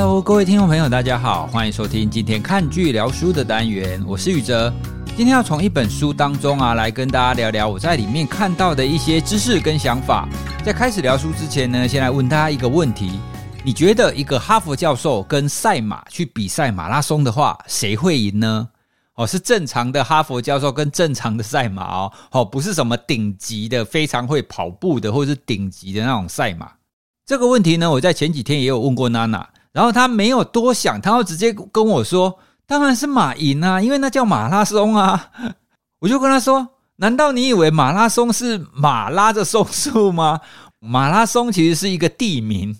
Hello，各位听众朋友，大家好，欢迎收听今天看剧聊书的单元，我是宇哲。今天要从一本书当中啊，来跟大家聊聊我在里面看到的一些知识跟想法。在开始聊书之前呢，先来问大家一个问题：你觉得一个哈佛教授跟赛马去比赛马拉松的话，谁会赢呢？哦，是正常的哈佛教授跟正常的赛马哦，哦，不是什么顶级的非常会跑步的，或者是顶级的那种赛马。这个问题呢，我在前几天也有问过娜娜，然后他没有多想，他会直接跟我说。当然是马赢啊，因为那叫马拉松啊。我就跟他说：“难道你以为马拉松是马拉着松树吗？马拉松其实是一个地名。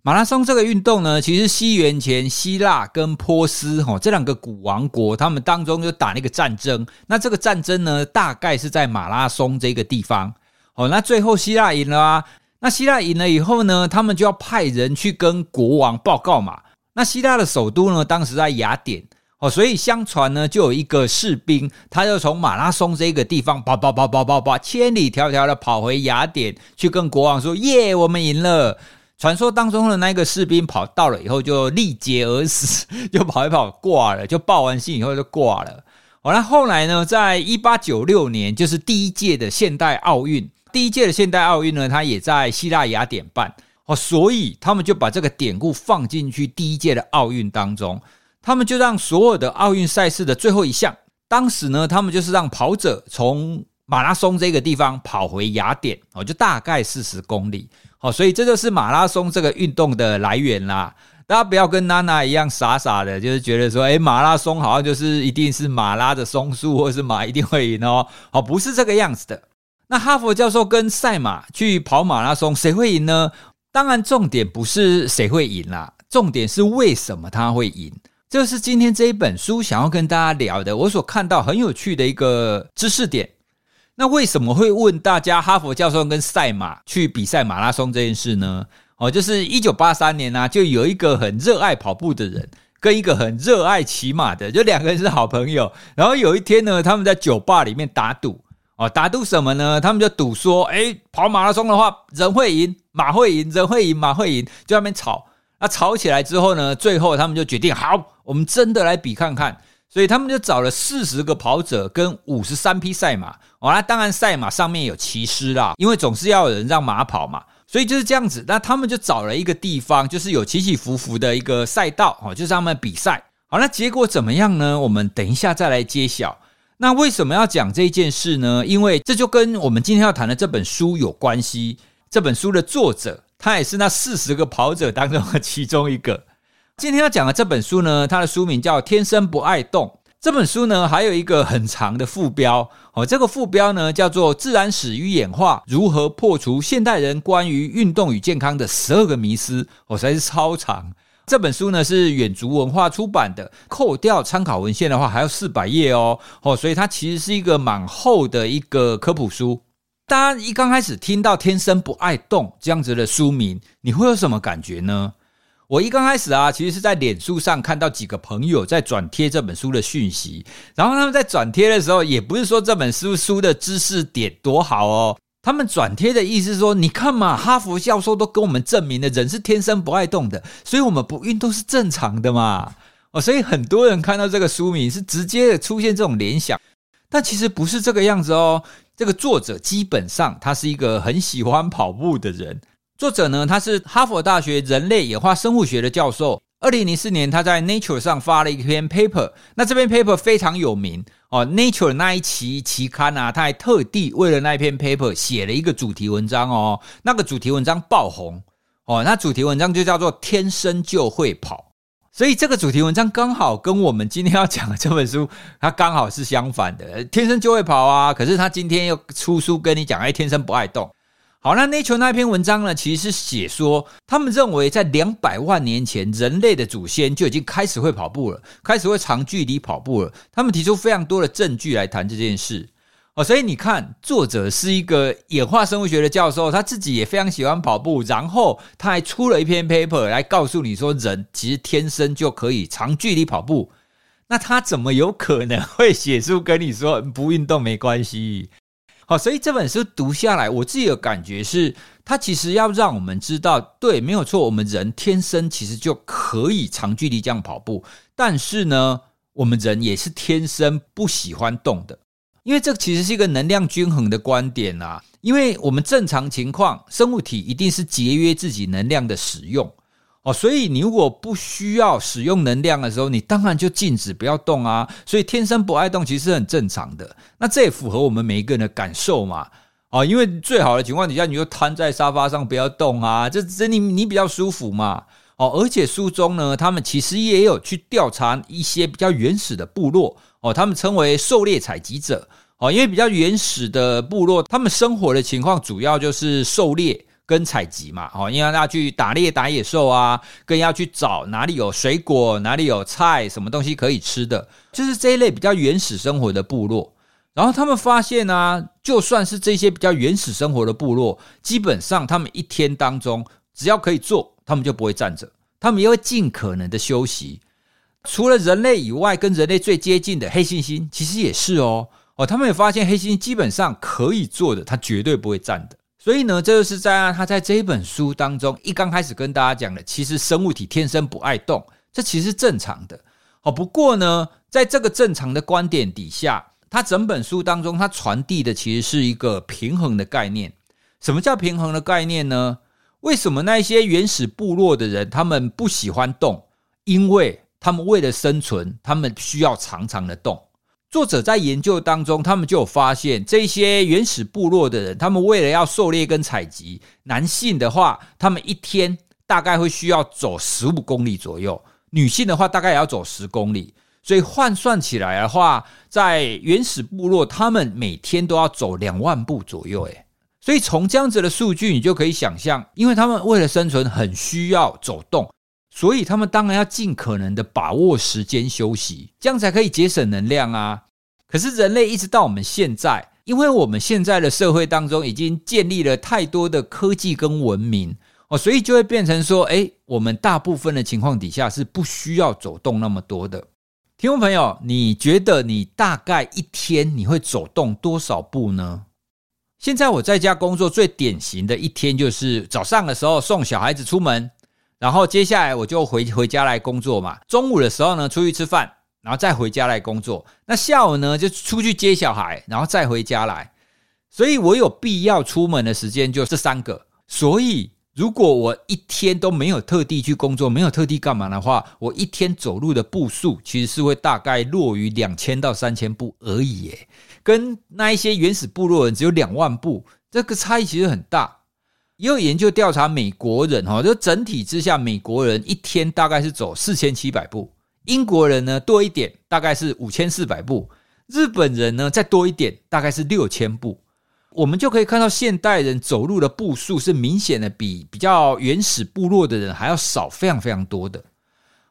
马拉松这个运动呢，其实西元前希腊跟波斯哈这两个古王国，他们当中就打那个战争。那这个战争呢，大概是在马拉松这个地方。哦，那最后希腊赢了啊。那希腊赢了以后呢，他们就要派人去跟国王报告嘛。那希腊的首都呢，当时在雅典。哦，所以相传呢，就有一个士兵，他就从马拉松这个地方跑跑跑跑跑跑，千里迢迢的跑回雅典，去跟国王说：“耶，我们赢了！”传说当中的那个士兵跑到了以后，就力竭而死，就跑一跑挂了，就报完信以后就挂了。好，那后来呢，在一八九六年，就是第一届的现代奥运，第一届的现代奥运呢，它也在希腊雅典办。哦，所以他们就把这个典故放进去第一届的奥运当中。他们就让所有的奥运赛事的最后一项，当时呢，他们就是让跑者从马拉松这个地方跑回雅典，哦，就大概四十公里，好，所以这就是马拉松这个运动的来源啦。大家不要跟娜娜一样傻傻的，就是觉得说，诶，马拉松好像就是一定是马拉的松树，或是马一定会赢哦，好，不是这个样子的。那哈佛教授跟赛马去跑马拉松，谁会赢呢？当然，重点不是谁会赢啦，重点是为什么他会赢。这是今天这一本书想要跟大家聊的，我所看到很有趣的一个知识点。那为什么会问大家哈佛教授跟赛马去比赛马拉松这件事呢？哦，就是一九八三年呢，就有一个很热爱跑步的人跟一个很热爱骑马的，就两个人是好朋友。然后有一天呢，他们在酒吧里面打赌哦，打赌什么呢？他们就赌说，诶，跑马拉松的话，人会赢，马会赢，人会赢，马会赢，就在那边吵。那吵起来之后呢，最后他们就决定，好，我们真的来比看看。所以他们就找了四十个跑者跟五十三匹赛马。哦，那当然赛马上面有骑师啦，因为总是要有人让马跑嘛。所以就是这样子。那他们就找了一个地方，就是有起起伏伏的一个赛道，哦，就是他们比赛。好，那结果怎么样呢？我们等一下再来揭晓。那为什么要讲这件事呢？因为这就跟我们今天要谈的这本书有关系。这本书的作者。他也是那四十个跑者当中的其中一个。今天要讲的这本书呢，它的书名叫《天生不爱动》。这本书呢，还有一个很长的副标哦，这个副标呢叫做《自然史与演化：如何破除现代人关于运动与健康的十二个迷思》哦，实在是超长。这本书呢是远足文化出版的，扣掉参考文献的话，还要四百页哦哦，所以它其实是一个蛮厚的一个科普书。大家一刚开始听到“天生不爱动”这样子的书名，你会有什么感觉呢？我一刚开始啊，其实是在脸书上看到几个朋友在转贴这本书的讯息，然后他们在转贴的时候，也不是说这本书书的知识点多好哦，他们转贴的意思是说，你看嘛，哈佛教授都跟我们证明了人是天生不爱动的，所以我们不运动是正常的嘛。哦，所以很多人看到这个书名是直接的出现这种联想，但其实不是这个样子哦。这个作者基本上他是一个很喜欢跑步的人。作者呢，他是哈佛大学人类演化生物学的教授。二零零四年，他在 Nature 上发了一篇 paper。那这篇 paper 非常有名哦，Nature 那一期期刊啊，他还特地为了那一篇 paper 写了一个主题文章哦。那个主题文章爆红哦，那主题文章就叫做“天生就会跑”。所以这个主题文章刚好跟我们今天要讲的这本书，它刚好是相反的。天生就会跑啊，可是他今天又出书跟你讲，哎，天生不爱动。好，那 Nature 那篇文章呢，其实是写说，他们认为在两百万年前，人类的祖先就已经开始会跑步了，开始会长距离跑步了。他们提出非常多的证据来谈这件事。哦，所以你看，作者是一个演化生物学的教授，他自己也非常喜欢跑步，然后他还出了一篇 paper 来告诉你说，人其实天生就可以长距离跑步。那他怎么有可能会写书跟你说不运动没关系？好，所以这本书读下来，我自己的感觉是，它其实要让我们知道，对，没有错，我们人天生其实就可以长距离这样跑步，但是呢，我们人也是天生不喜欢动的，因为这其实是一个能量均衡的观点啊，因为我们正常情况，生物体一定是节约自己能量的使用。哦，所以你如果不需要使用能量的时候，你当然就静止不要动啊。所以天生不爱动其实很正常的。那这也符合我们每一个人的感受嘛。哦，因为最好的情况底下，你就瘫在沙发上不要动啊，这这你你比较舒服嘛。哦，而且书中呢，他们其实也有去调查一些比较原始的部落。哦，他们称为狩猎采集者。哦，因为比较原始的部落，他们生活的情况主要就是狩猎。跟采集嘛，哦，因为要去打猎打野兽啊，更要去找哪里有水果，哪里有菜，什么东西可以吃的，就是这一类比较原始生活的部落。然后他们发现呢，就算是这些比较原始生活的部落，基本上他们一天当中只要可以坐，他们就不会站着，他们也会尽可能的休息。除了人类以外，跟人类最接近的黑猩猩，其实也是哦，哦，他们也发现黑猩猩基本上可以坐的，他绝对不会站的。所以呢，这就是在他在这一本书当中一刚开始跟大家讲的，其实生物体天生不爱动，这其实是正常的。好，不过呢，在这个正常的观点底下，他整本书当中他传递的其实是一个平衡的概念。什么叫平衡的概念呢？为什么那些原始部落的人他们不喜欢动？因为他们为了生存，他们需要常常的动。作者在研究当中，他们就有发现，这些原始部落的人，他们为了要狩猎跟采集，男性的话，他们一天大概会需要走十五公里左右；女性的话，大概也要走十公里。所以换算起来的话，在原始部落，他们每天都要走两万步左右。诶，所以从这样子的数据，你就可以想象，因为他们为了生存，很需要走动。所以他们当然要尽可能的把握时间休息，这样才可以节省能量啊。可是人类一直到我们现在，因为我们现在的社会当中已经建立了太多的科技跟文明哦，所以就会变成说，诶，我们大部分的情况底下是不需要走动那么多的。听众朋友，你觉得你大概一天你会走动多少步呢？现在我在家工作最典型的一天就是早上的时候送小孩子出门。然后接下来我就回回家来工作嘛。中午的时候呢，出去吃饭，然后再回家来工作。那下午呢，就出去接小孩，然后再回家来。所以我有必要出门的时间就这三个。所以如果我一天都没有特地去工作，没有特地干嘛的话，我一天走路的步数其实是会大概落于两千到三千步而已。耶，跟那一些原始部落人只有两万步，这个差异其实很大。也有研究调查美国人哈，就整体之下，美国人一天大概是走四千七百步，英国人呢多一点，大概是五千四百步，日本人呢再多一点，大概是六千步。我们就可以看到，现代人走路的步数是明显的比比较原始部落的人还要少，非常非常多的。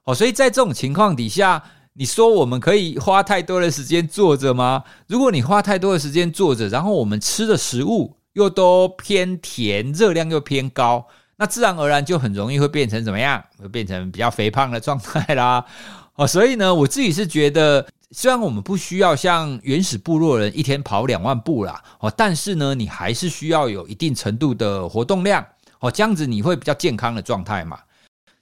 哦，所以在这种情况底下，你说我们可以花太多的时间坐着吗？如果你花太多的时间坐着，然后我们吃的食物，又都偏甜，热量又偏高，那自然而然就很容易会变成怎么样？会变成比较肥胖的状态啦。哦，所以呢，我自己是觉得，虽然我们不需要像原始部落人一天跑两万步啦，哦，但是呢，你还是需要有一定程度的活动量，哦，这样子你会比较健康的状态嘛。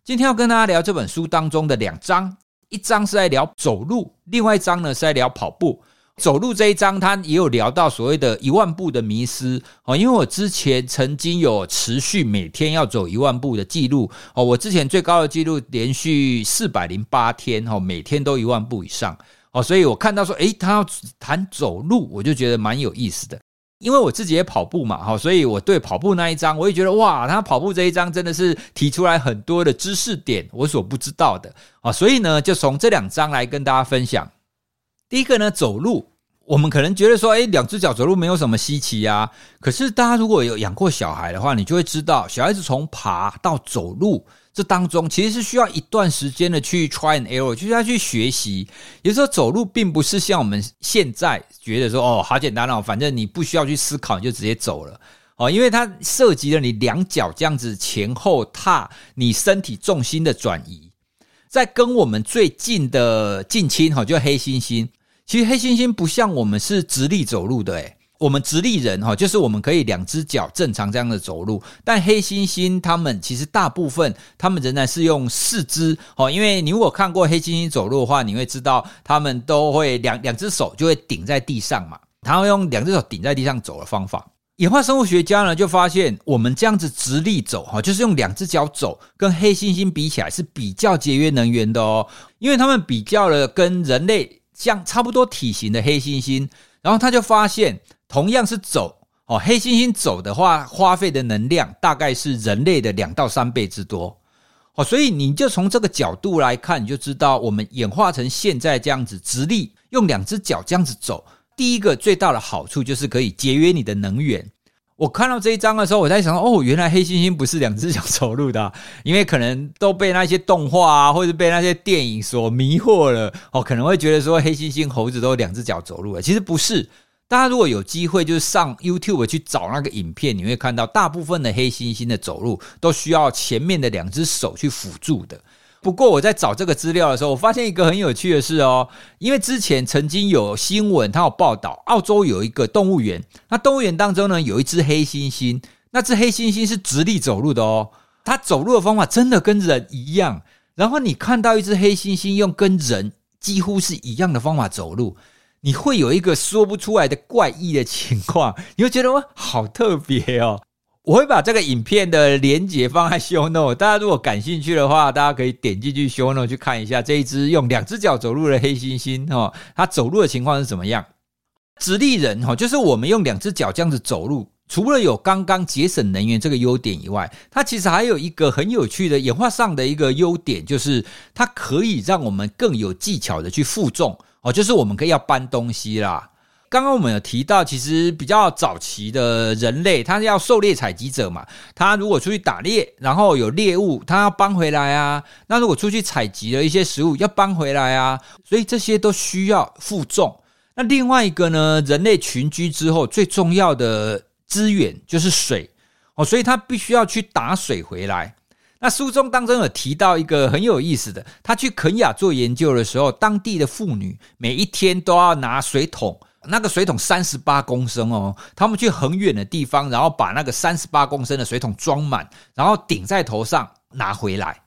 今天要跟大家聊这本书当中的两章，一章是在聊走路，另外一章呢是在聊跑步。走路这一章，他也有聊到所谓的一万步的迷思哦。因为我之前曾经有持续每天要走一万步的记录哦，我之前最高的记录连续四百零八天哦，每天都一万步以上哦，所以我看到说，诶，他要谈走路，我就觉得蛮有意思的。因为我自己也跑步嘛，哈，所以我对跑步那一章，我也觉得哇，他跑步这一章真的是提出来很多的知识点，我所不知道的啊，所以呢，就从这两章来跟大家分享。第一个呢，走路，我们可能觉得说，诶，两只脚走路没有什么稀奇啊。可是大家如果有养过小孩的话，你就会知道，小孩子从爬到走路这当中，其实是需要一段时间的去 try and error，就是要去学习。有时候走路并不是像我们现在觉得说，哦，好简单哦，反正你不需要去思考，你就直接走了哦，因为它涉及了你两脚这样子前后踏，你身体重心的转移。在跟我们最近的近亲哈，就黑猩猩。其实黑猩猩不像我们是直立走路的，诶，我们直立人哈，就是我们可以两只脚正常这样的走路，但黑猩猩他们其实大部分他们仍然是用四肢哦，因为你如果看过黑猩猩走路的话，你会知道他们都会两两只手就会顶在地上嘛，他会用两只手顶在地上走的方法。演化生物学家呢就发现，我们这样子直立走哈，就是用两只脚走，跟黑猩猩比起来是比较节约能源的哦，因为他们比较了跟人类像差不多体型的黑猩猩，然后他就发现。同样是走哦，黑猩猩走的话，花费的能量大概是人类的两到三倍之多哦，所以你就从这个角度来看，你就知道我们演化成现在这样子直立，用两只脚这样子走，第一个最大的好处就是可以节约你的能源。我看到这一章的时候，我在想哦，原来黑猩猩不是两只脚走路的，因为可能都被那些动画啊，或者被那些电影所迷惑了哦，可能会觉得说黑猩猩、猴子都两只脚走路了，其实不是。大家如果有机会，就是上 YouTube 去找那个影片，你会看到大部分的黑猩猩的走路都需要前面的两只手去辅助的。不过我在找这个资料的时候，我发现一个很有趣的事哦，因为之前曾经有新闻，它有报道，澳洲有一个动物园，那动物园当中呢有一只黑猩猩，那只黑猩猩是直立走路的哦，它走路的方法真的跟人一样。然后你看到一只黑猩猩用跟人几乎是一样的方法走路。你会有一个说不出来的怪异的情况，你会觉得哇，好特别哦！我会把这个影片的连结放在 show note，大家如果感兴趣的话，大家可以点进去 show note 去看一下这一只用两只脚走路的黑猩猩哦，它走路的情况是怎么样？直立人哈，就是我们用两只脚这样子走路，除了有刚刚节省能源这个优点以外，它其实还有一个很有趣的演化上的一个优点，就是它可以让我们更有技巧的去负重。哦，就是我们可以要搬东西啦。刚刚我们有提到，其实比较早期的人类，他是要狩猎采集者嘛。他如果出去打猎，然后有猎物，他要搬回来啊。那如果出去采集了一些食物，要搬回来啊。所以这些都需要负重。那另外一个呢，人类群居之后最重要的资源就是水。哦，所以他必须要去打水回来。那书中当中有提到一个很有意思的，他去肯雅做研究的时候，当地的妇女每一天都要拿水桶，那个水桶三十八公升哦，他们去很远的地方，然后把那个三十八公升的水桶装满，然后顶在头上拿回来。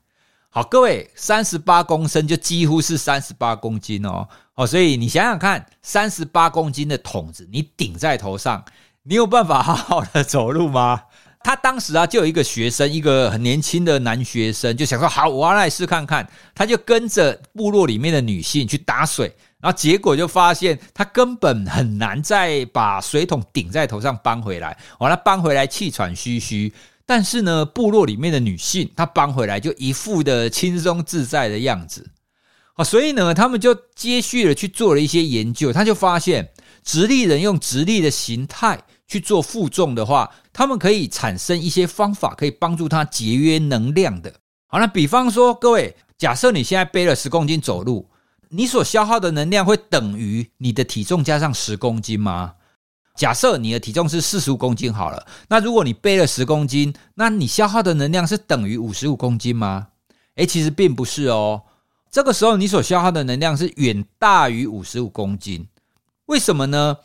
好，各位，三十八公升就几乎是三十八公斤哦，哦，所以你想想看，三十八公斤的桶子你顶在头上，你有办法好好的走路吗？他当时啊，就有一个学生，一个很年轻的男学生，就想说：“好，我要来试看看。”他就跟着部落里面的女性去打水，然后结果就发现他根本很难再把水桶顶在头上搬回来。完了，搬回来气喘吁吁。但是呢，部落里面的女性，她搬回来就一副的轻松自在的样子。啊，所以呢，他们就接续的去做了一些研究，他就发现，直立人用直立的形态。去做负重的话，他们可以产生一些方法，可以帮助他节约能量的。好，那比方说，各位，假设你现在背了十公斤走路，你所消耗的能量会等于你的体重加上十公斤吗？假设你的体重是四十五公斤好了，那如果你背了十公斤，那你消耗的能量是等于五十五公斤吗？诶，其实并不是哦。这个时候你所消耗的能量是远大于五十五公斤，为什么呢？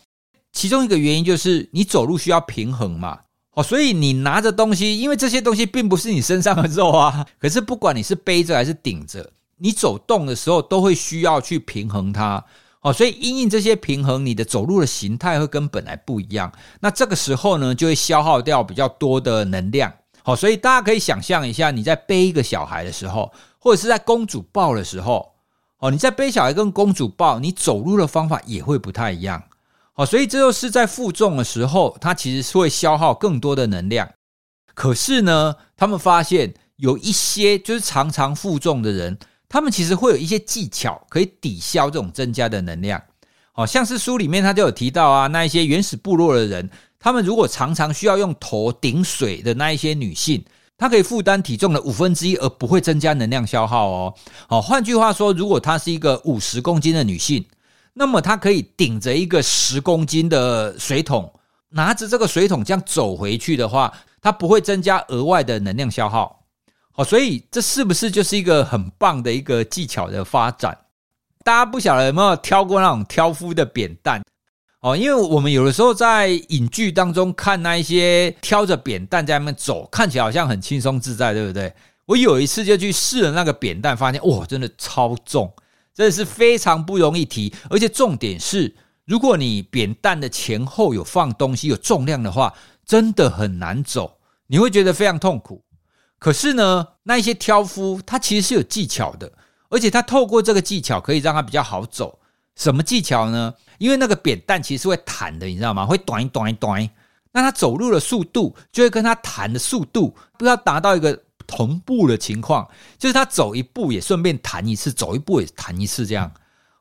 其中一个原因就是你走路需要平衡嘛，哦，所以你拿着东西，因为这些东西并不是你身上的肉啊，可是不管你是背着还是顶着，你走动的时候都会需要去平衡它，哦，所以因应这些平衡，你的走路的形态会跟本来不一样，那这个时候呢，就会消耗掉比较多的能量，好，所以大家可以想象一下，你在背一个小孩的时候，或者是在公主抱的时候，哦，你在背小孩跟公主抱，你走路的方法也会不太一样。好，所以这就是在负重的时候，它其实是会消耗更多的能量。可是呢，他们发现有一些就是常常负重的人，他们其实会有一些技巧可以抵消这种增加的能量。好像是书里面他就有提到啊，那一些原始部落的人，他们如果常常需要用头顶水的那一些女性，她可以负担体重的五分之一，而不会增加能量消耗哦。好，换句话说，如果她是一个五十公斤的女性。那么她可以顶着一个十公斤的水桶，拿着这个水桶这样走回去的话，她不会增加额外的能量消耗。好，所以这是不是就是一个很棒的一个技巧的发展？大家不晓得有没有挑过那种挑夫的扁担？哦，因为我们有的时候在影剧当中看那一些挑着扁担在那边走，看起来好像很轻松自在，对不对？我有一次就去试了那个扁担，发现哇，真的超重，真的是非常不容易提，而且重点是，如果你扁担的前后有放东西、有重量的话，真的很难走，你会觉得非常痛苦。可是呢，那一些挑夫他其实是有技巧的，而且他透过这个技巧可以让他比较好走。什么技巧呢？因为那个扁担其实是会弹的，你知道吗？会短一短短，那他走路的速度就会跟他弹的速度不要达到一个同步的情况，就是他走一步也顺便弹一次，走一步也弹一次，这样。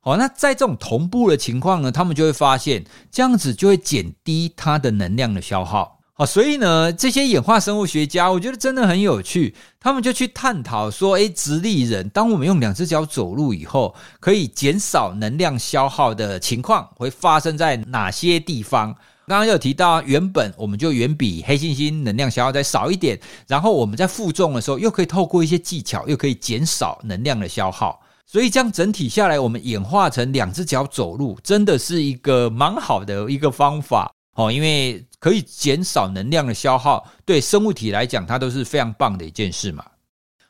好，那在这种同步的情况呢，他们就会发现这样子就会减低他的能量的消耗。所以呢，这些演化生物学家，我觉得真的很有趣。他们就去探讨说，诶，直立人，当我们用两只脚走路以后，可以减少能量消耗的情况会发生在哪些地方？刚刚有提到，原本我们就远比黑猩猩能量消耗再少一点，然后我们在负重的时候，又可以透过一些技巧，又可以减少能量的消耗。所以这样整体下来，我们演化成两只脚走路，真的是一个蛮好的一个方法。哦，因为可以减少能量的消耗，对生物体来讲，它都是非常棒的一件事嘛。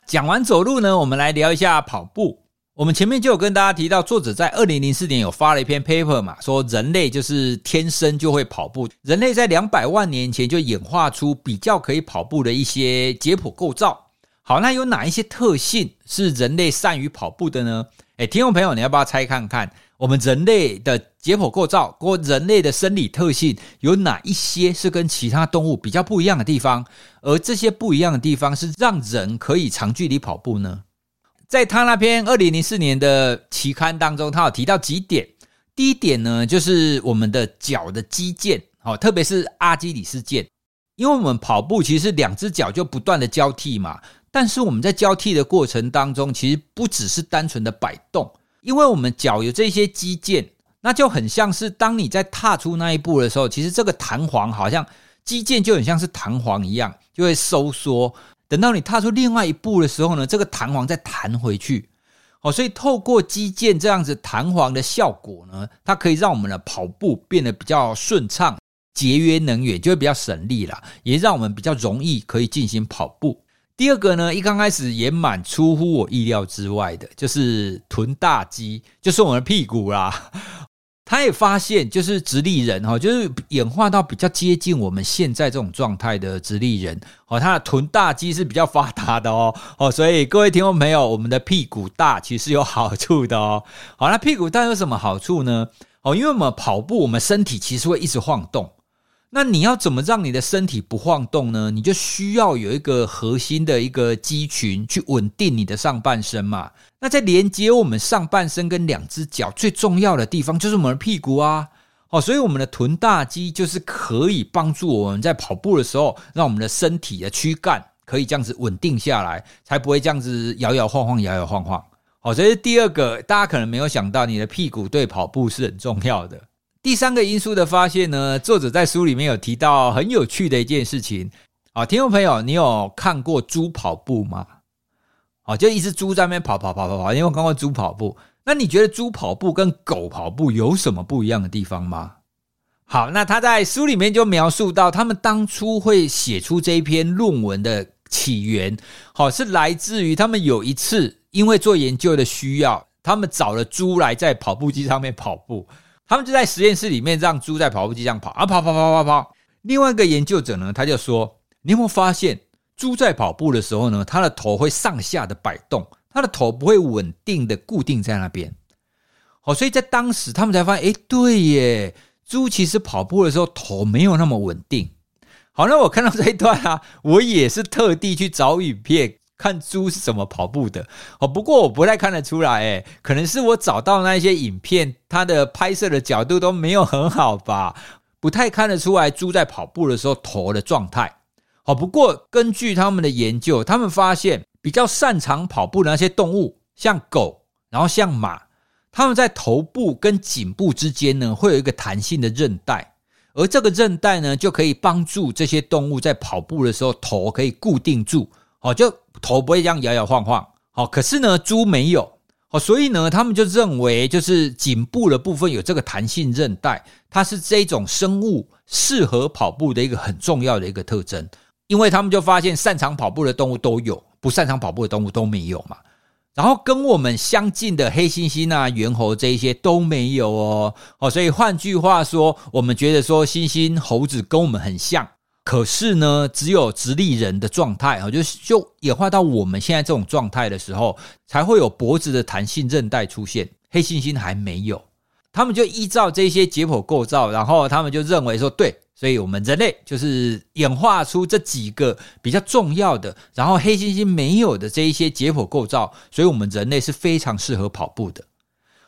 讲完走路呢，我们来聊一下跑步。我们前面就有跟大家提到，作者在二零零四年有发了一篇 paper 嘛，说人类就是天生就会跑步，人类在两百万年前就演化出比较可以跑步的一些解剖构造。好，那有哪一些特性是人类善于跑步的呢？诶，听众朋友，你要不要猜看看？我们人类的解剖构造或人类的生理特性有哪一些是跟其他动物比较不一样的地方？而这些不一样的地方是让人可以长距离跑步呢？在他那篇二零零四年的期刊当中，他有提到几点。第一点呢，就是我们的脚的肌腱，哦，特别是阿基里斯腱，因为我们跑步其实两只脚就不断的交替嘛，但是我们在交替的过程当中，其实不只是单纯的摆动。因为我们脚有这些肌腱，那就很像是当你在踏出那一步的时候，其实这个弹簧好像肌腱就很像是弹簧一样，就会收缩。等到你踏出另外一步的时候呢，这个弹簧再弹回去。哦，所以透过肌腱这样子弹簧的效果呢，它可以让我们的跑步变得比较顺畅，节约能源，就会比较省力了，也让我们比较容易可以进行跑步。第二个呢，一刚开始也蛮出乎我意料之外的，就是臀大肌，就是我们的屁股啦。他也发现，就是直立人哈，就是演化到比较接近我们现在这种状态的直立人，哦，他的臀大肌是比较发达的哦，哦，所以各位听众朋友，我们的屁股大其实有好处的哦。好，那屁股大有什么好处呢？哦，因为我们跑步，我们身体其实会一直晃动。那你要怎么让你的身体不晃动呢？你就需要有一个核心的一个肌群去稳定你的上半身嘛。那在连接我们上半身跟两只脚最重要的地方就是我们的屁股啊。哦，所以我们的臀大肌就是可以帮助我们在跑步的时候，让我们的身体的躯干可以这样子稳定下来，才不会这样子摇摇晃晃、摇摇晃晃。好，这是第二个，大家可能没有想到，你的屁股对跑步是很重要的。第三个因素的发现呢，作者在书里面有提到很有趣的一件事情啊，听众朋友，你有看过猪跑步吗？啊，就一只猪在那边跑跑跑跑跑，你有看过猪跑步？那你觉得猪跑步跟狗跑步有什么不一样的地方吗？好，那他在书里面就描述到，他们当初会写出这一篇论文的起源，好，是来自于他们有一次因为做研究的需要，他们找了猪来在跑步机上面跑步。他们就在实验室里面让猪在跑步机上跑啊，跑跑跑跑跑。另外一个研究者呢，他就说：“你有没有发现，猪在跑步的时候呢，它的头会上下的摆动，它的头不会稳定的固定在那边。”好，所以在当时他们才发现，诶，对耶，猪其实跑步的时候头没有那么稳定。好，那我看到这一段啊，我也是特地去找影片。看猪是怎么跑步的哦，不过我不太看得出来，诶，可能是我找到那些影片，它的拍摄的角度都没有很好吧，不太看得出来猪在跑步的时候头的状态。好，不过根据他们的研究，他们发现比较擅长跑步的那些动物，像狗，然后像马，他们在头部跟颈部之间呢，会有一个弹性的韧带，而这个韧带呢，就可以帮助这些动物在跑步的时候头可以固定住。哦，就头不会这样摇摇晃晃。好，可是呢，猪没有。哦，所以呢，他们就认为就是颈部的部分有这个弹性韧带，它是这种生物适合跑步的一个很重要的一个特征。因为他们就发现擅长跑步的动物都有，不擅长跑步的动物都没有嘛。然后跟我们相近的黑猩猩啊、猿猴这一些都没有哦。哦，所以换句话说，我们觉得说猩猩、猴子跟我们很像。可是呢，只有直立人的状态啊，就是就演化到我们现在这种状态的时候，才会有脖子的弹性韧带出现。黑猩猩还没有，他们就依照这些解剖构造，然后他们就认为说，对，所以我们人类就是演化出这几个比较重要的，然后黑猩猩没有的这一些解剖构造，所以我们人类是非常适合跑步的。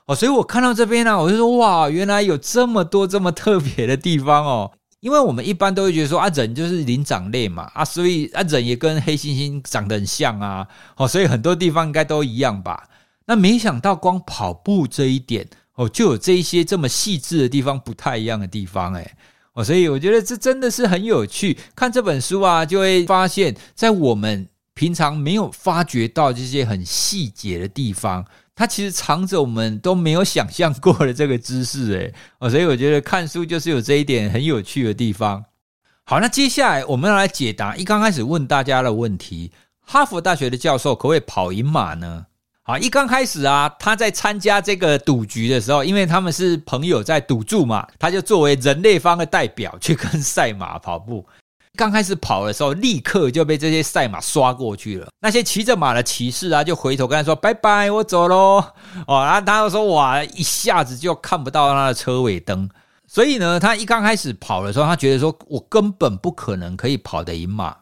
哦，所以我看到这边呢，我就说，哇，原来有这么多这么特别的地方哦。因为我们一般都会觉得说啊，人就是灵长类嘛，啊，所以啊，人也跟黑猩猩长得很像啊，哦，所以很多地方应该都一样吧？那没想到光跑步这一点哦，就有这一些这么细致的地方，不太一样的地方，诶哦，所以我觉得这真的是很有趣。看这本书啊，就会发现，在我们平常没有发觉到这些很细节的地方。它其实藏着我们都没有想象过的这个知识，诶哦，所以我觉得看书就是有这一点很有趣的地方。好，那接下来我们要来解答一刚开始问大家的问题：哈佛大学的教授可不可以跑赢马呢？好，一刚开始啊，他在参加这个赌局的时候，因为他们是朋友在赌注嘛，他就作为人类方的代表去跟赛马跑步。刚开始跑的时候，立刻就被这些赛马刷过去了。那些骑着马的骑士啊，就回头跟他说：“拜拜，我走喽。”哦，然后他又说：“哇，一下子就看不到他的车尾灯。”所以呢，他一刚开始跑的时候，他觉得说：“我根本不可能可以跑得赢马。”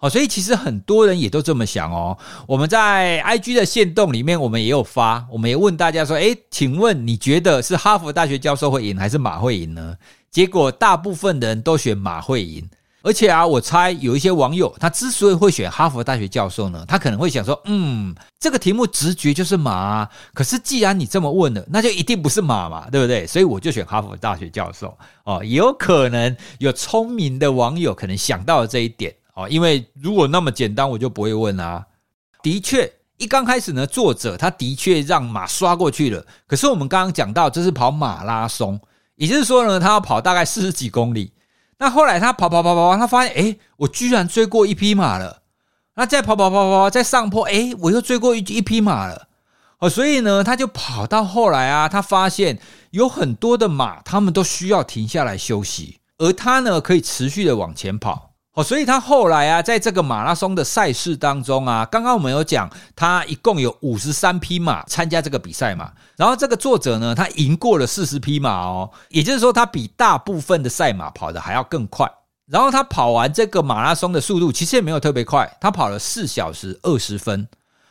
哦，所以其实很多人也都这么想哦。我们在 IG 的线动里面，我们也有发，我们也问大家说：“诶，请问你觉得是哈佛大学教授会赢，还是马会赢呢？”结果大部分的人都选马会赢。而且啊，我猜有一些网友，他之所以会选哈佛大学教授呢，他可能会想说，嗯，这个题目直觉就是马啊。可是既然你这么问了，那就一定不是马嘛，对不对？所以我就选哈佛大学教授哦。也有可能有聪明的网友可能想到了这一点哦，因为如果那么简单，我就不会问啊。的确，一刚开始呢，作者他的确让马刷过去了。可是我们刚刚讲到，这是跑马拉松，也就是说呢，他要跑大概四十几公里。那后来他跑跑跑跑跑，他发现，哎，我居然追过一匹马了。那再跑跑跑跑跑，再上坡，哎，我又追过一一匹马了。哦，所以呢，他就跑到后来啊，他发现有很多的马，他们都需要停下来休息，而他呢，可以持续的往前跑。哦，所以他后来啊，在这个马拉松的赛事当中啊，刚刚我们有讲，他一共有五十三匹马参加这个比赛嘛。然后这个作者呢，他赢过了四十匹马哦，也就是说，他比大部分的赛马跑得还要更快。然后他跑完这个马拉松的速度其实也没有特别快，他跑了四小时二十分。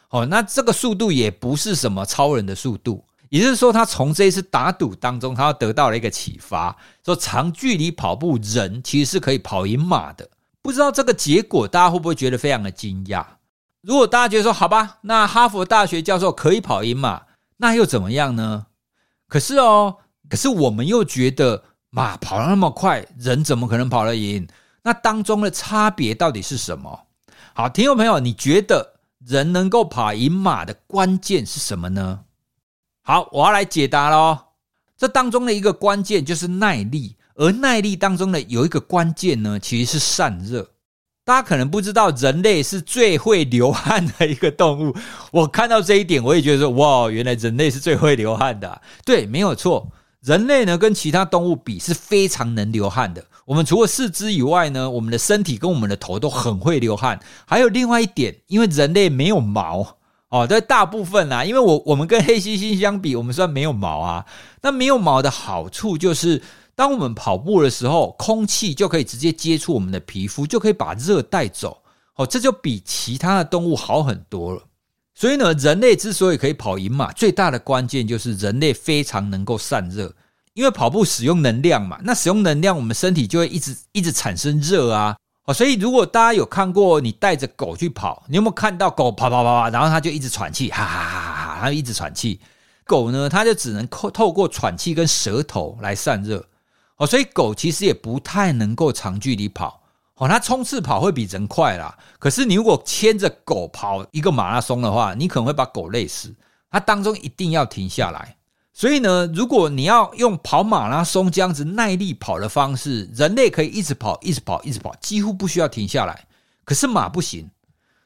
哦，那这个速度也不是什么超人的速度，也就是说，他从这一次打赌当中，他得到了一个启发，说长距离跑步人其实是可以跑赢马的。不知道这个结果，大家会不会觉得非常的惊讶？如果大家觉得说好吧，那哈佛大学教授可以跑赢马，那又怎么样呢？可是哦，可是我们又觉得马跑得那么快，人怎么可能跑得赢？那当中的差别到底是什么？好，听众朋友，你觉得人能够跑赢马的关键是什么呢？好，我要来解答喽。这当中的一个关键就是耐力。而耐力当中呢，有一个关键呢，其实是散热。大家可能不知道，人类是最会流汗的一个动物。我看到这一点，我也觉得说，哇，原来人类是最会流汗的。对，没有错，人类呢跟其他动物比是非常能流汗的。我们除了四肢以外呢，我们的身体跟我们的头都很会流汗。还有另外一点，因为人类没有毛哦，在大部分啊，因为我我们跟黑猩猩相比，我们算没有毛啊。那没有毛的好处就是。当我们跑步的时候，空气就可以直接接触我们的皮肤，就可以把热带走。哦，这就比其他的动物好很多了。所以呢，人类之所以可以跑赢马，最大的关键就是人类非常能够散热。因为跑步使用能量嘛，那使用能量，我们身体就会一直一直产生热啊。哦，所以如果大家有看过你带着狗去跑，你有没有看到狗跑跑跑跑，然后它就一直喘气，哈哈哈哈哈，它就一直喘气。狗呢，它就只能透透过喘气跟舌头来散热。哦，所以狗其实也不太能够长距离跑，哦，它冲刺跑会比人快啦。可是你如果牵着狗跑一个马拉松的话，你可能会把狗累死。它当中一定要停下来。所以呢，如果你要用跑马拉松这样子耐力跑的方式，人类可以一直跑，一直跑，一直跑，几乎不需要停下来。可是马不行。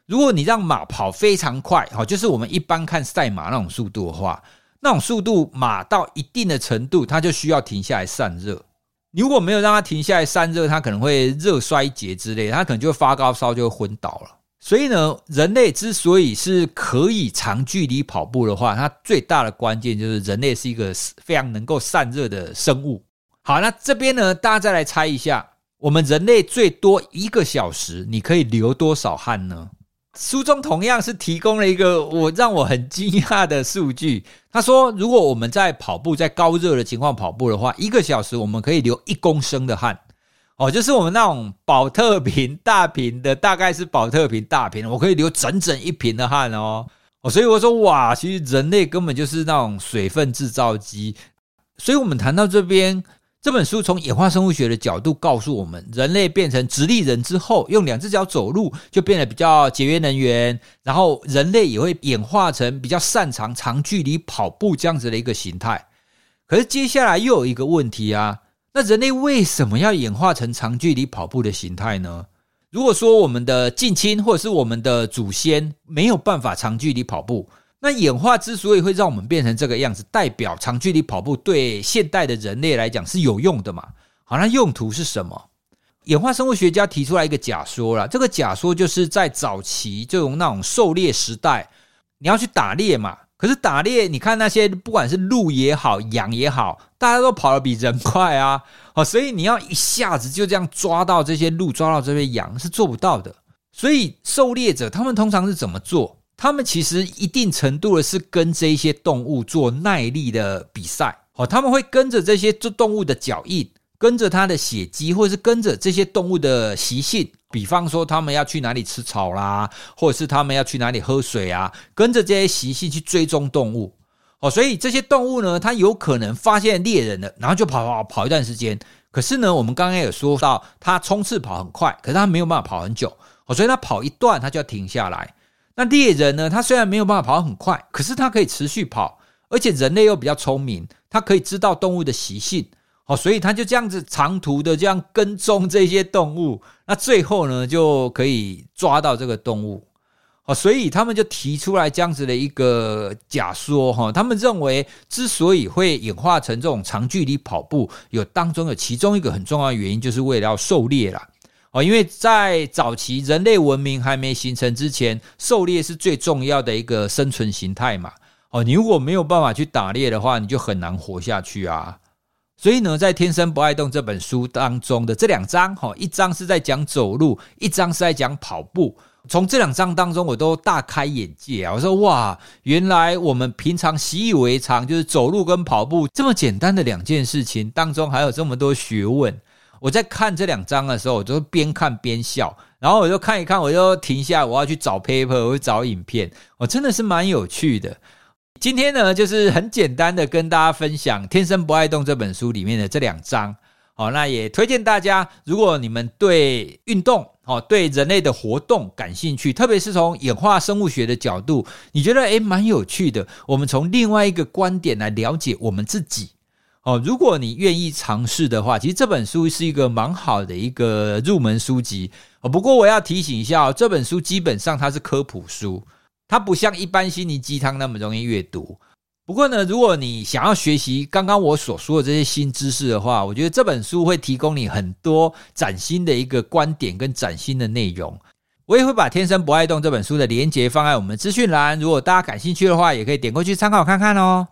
如果你让马跑非常快，哈，就是我们一般看赛马那种速度的话，那种速度马到一定的程度，它就需要停下来散热。你如果没有让它停下来散热，它可能会热衰竭之类，它可能就会发高烧，就会昏倒了。所以呢，人类之所以是可以长距离跑步的话，它最大的关键就是人类是一个非常能够散热的生物。好，那这边呢，大家再来猜一下，我们人类最多一个小时，你可以流多少汗呢？书中同样是提供了一个我让我很惊讶的数据。他说，如果我们在跑步，在高热的情况跑步的话，一个小时我们可以流一公升的汗。哦，就是我们那种保特瓶大瓶的，大概是保特瓶大瓶，我可以流整整一瓶的汗哦。哦，所以我说哇，其实人类根本就是那种水分制造机。所以我们谈到这边，这本书从演化生物学的角度告诉我们，人类变成直立人之后，用两只脚走路就变得比较节约能源，然后人类也会演化成比较擅长长距离跑步这样子的一个形态。可是接下来又有一个问题啊。那人类为什么要演化成长距离跑步的形态呢？如果说我们的近亲或者是我们的祖先没有办法长距离跑步，那演化之所以会让我们变成这个样子，代表长距离跑步对现代的人类来讲是有用的嘛？好，那用途是什么？演化生物学家提出来一个假说啦，这个假说就是在早期就用那种狩猎时代，你要去打猎嘛。可是打猎，你看那些不管是鹿也好，羊也好，大家都跑得比人快啊！哦，所以你要一下子就这样抓到这些鹿，抓到这些羊是做不到的。所以狩猎者他们通常是怎么做？他们其实一定程度的是跟这些动物做耐力的比赛。哦，他们会跟着这些这动物的脚印，跟着它的血迹，或者是跟着这些动物的习性。比方说，他们要去哪里吃草啦，或者是他们要去哪里喝水啊，跟着这些习性去追踪动物哦。所以这些动物呢，它有可能发现猎人了，然后就跑跑跑一段时间。可是呢，我们刚刚有说到，它冲刺跑很快，可是它没有办法跑很久哦。所以它跑一段，它就要停下来。那猎人呢，他虽然没有办法跑很快，可是他可以持续跑，而且人类又比较聪明，他可以知道动物的习性。哦，所以他就这样子长途的这样跟踪这些动物，那最后呢就可以抓到这个动物。哦，所以他们就提出来这样子的一个假说哈，他们认为之所以会演化成这种长距离跑步，有当中有其中一个很重要的原因，就是为了要狩猎啦。哦，因为在早期人类文明还没形成之前，狩猎是最重要的一个生存形态嘛。哦，你如果没有办法去打猎的话，你就很难活下去啊。所以呢，在《天生不爱动》这本书当中的这两章，哈，一章是在讲走路，一章是在讲跑步。从这两章当中，我都大开眼界啊！我说哇，原来我们平常习以为常，就是走路跟跑步这么简单的两件事情当中，还有这么多学问。我在看这两章的时候，我就边看边笑，然后我就看一看，我就停下，我要去找 paper，我去找影片，我真的是蛮有趣的。今天呢，就是很简单的跟大家分享《天生不爱动》这本书里面的这两章。好，那也推荐大家，如果你们对运动、哦，对人类的活动感兴趣，特别是从演化生物学的角度，你觉得诶蛮有趣的。我们从另外一个观点来了解我们自己。哦，如果你愿意尝试的话，其实这本书是一个蛮好的一个入门书籍。哦，不过我要提醒一下，这本书基本上它是科普书。它不像一般心灵鸡汤那么容易阅读。不过呢，如果你想要学习刚刚我所说的这些新知识的话，我觉得这本书会提供你很多崭新的一个观点跟崭新的内容。我也会把《天生不爱动》这本书的连结放在我们资讯栏，如果大家感兴趣的话，也可以点过去参考看看哦。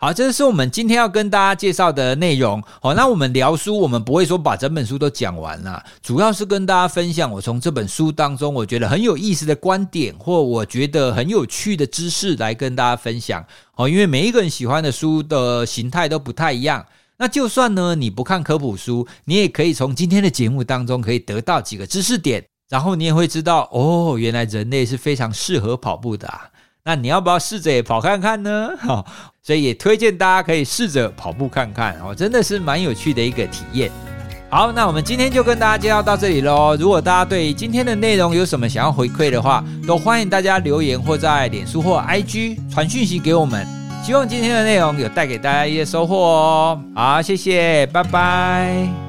好，这是我们今天要跟大家介绍的内容。好，那我们聊书，我们不会说把整本书都讲完了，主要是跟大家分享我从这本书当中我觉得很有意思的观点，或我觉得很有趣的知识来跟大家分享。好，因为每一个人喜欢的书的形态都不太一样。那就算呢你不看科普书，你也可以从今天的节目当中可以得到几个知识点，然后你也会知道哦，原来人类是非常适合跑步的啊。那你要不要试着也跑看看呢？好，所以也推荐大家可以试着跑步看看哦，真的是蛮有趣的一个体验。好，那我们今天就跟大家介绍到这里喽。如果大家对今天的内容有什么想要回馈的话，都欢迎大家留言或在脸书或 IG 传讯息给我们。希望今天的内容有带给大家一些收获哦。好，谢谢，拜拜。